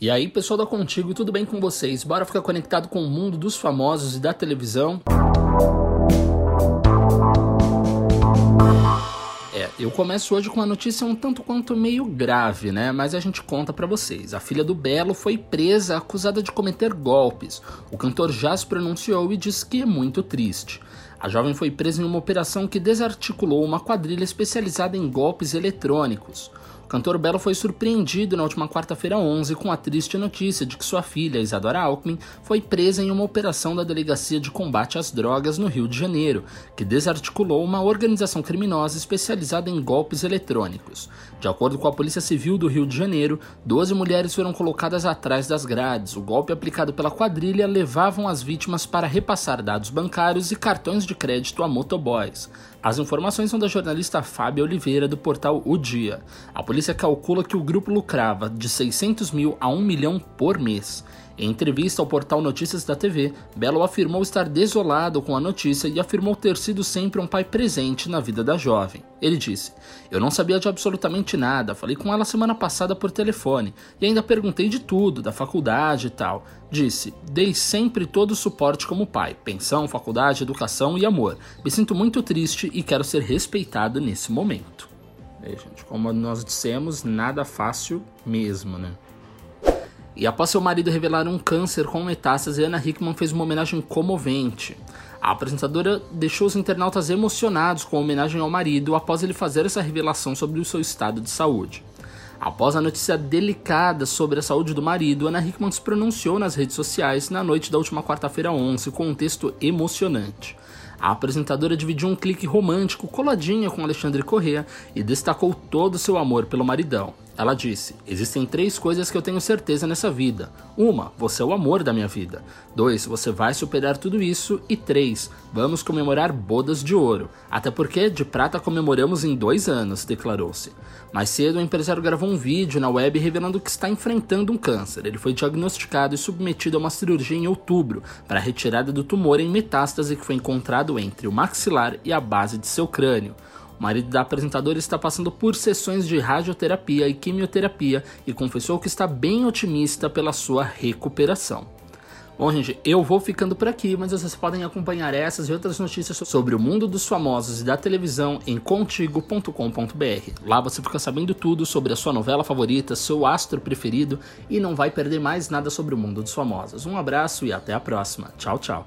E aí, pessoal da Contigo, tudo bem com vocês? Bora ficar conectado com o mundo dos famosos e da televisão? É, eu começo hoje com uma notícia um tanto quanto meio grave, né? Mas a gente conta para vocês. A filha do Belo foi presa acusada de cometer golpes. O cantor já se pronunciou e disse que é muito triste. A jovem foi presa em uma operação que desarticulou uma quadrilha especializada em golpes eletrônicos. Cantor Belo foi surpreendido na última quarta-feira 11 com a triste notícia de que sua filha, Isadora Alckmin, foi presa em uma operação da Delegacia de Combate às Drogas no Rio de Janeiro, que desarticulou uma organização criminosa especializada em golpes eletrônicos. De acordo com a Polícia Civil do Rio de Janeiro, 12 mulheres foram colocadas atrás das grades. O golpe aplicado pela quadrilha levavam as vítimas para repassar dados bancários e cartões de crédito a motoboys. As informações são da jornalista Fábia Oliveira do portal O Dia. A polícia calcula que o grupo lucrava de 600 mil a 1 milhão por mês. Em entrevista ao portal Notícias da TV, Belo afirmou estar desolado com a notícia e afirmou ter sido sempre um pai presente na vida da jovem. Ele disse: Eu não sabia de absolutamente nada, falei com ela semana passada por telefone e ainda perguntei de tudo, da faculdade e tal. Disse: Dei sempre todo o suporte como pai, pensão, faculdade, educação e amor. Me sinto muito triste e quero ser respeitado nesse momento. É, gente, como nós dissemos, nada fácil mesmo, né? E após seu marido revelar um câncer com metástase, Ana Hickman fez uma homenagem comovente. A apresentadora deixou os internautas emocionados com a homenagem ao marido após ele fazer essa revelação sobre o seu estado de saúde. Após a notícia delicada sobre a saúde do marido, Ana Hickman se pronunciou nas redes sociais na noite da última quarta-feira 11 com um texto emocionante. A apresentadora dividiu um clique romântico coladinha com Alexandre Corrêa e destacou todo o seu amor pelo maridão. Ela disse: Existem três coisas que eu tenho certeza nessa vida. Uma, você é o amor da minha vida. Dois, você vai superar tudo isso. E três, vamos comemorar bodas de ouro. Até porque de prata comemoramos em dois anos, declarou-se. Mais cedo, o empresário gravou um vídeo na web revelando que está enfrentando um câncer. Ele foi diagnosticado e submetido a uma cirurgia em outubro para retirada do tumor em metástase que foi encontrado entre o maxilar e a base de seu crânio. O marido da apresentadora está passando por sessões de radioterapia e quimioterapia e confessou que está bem otimista pela sua recuperação. Bom, gente, eu vou ficando por aqui, mas vocês podem acompanhar essas e outras notícias sobre o mundo dos famosos e da televisão em contigo.com.br. Lá você fica sabendo tudo sobre a sua novela favorita, seu astro preferido e não vai perder mais nada sobre o mundo dos famosos. Um abraço e até a próxima. Tchau, tchau.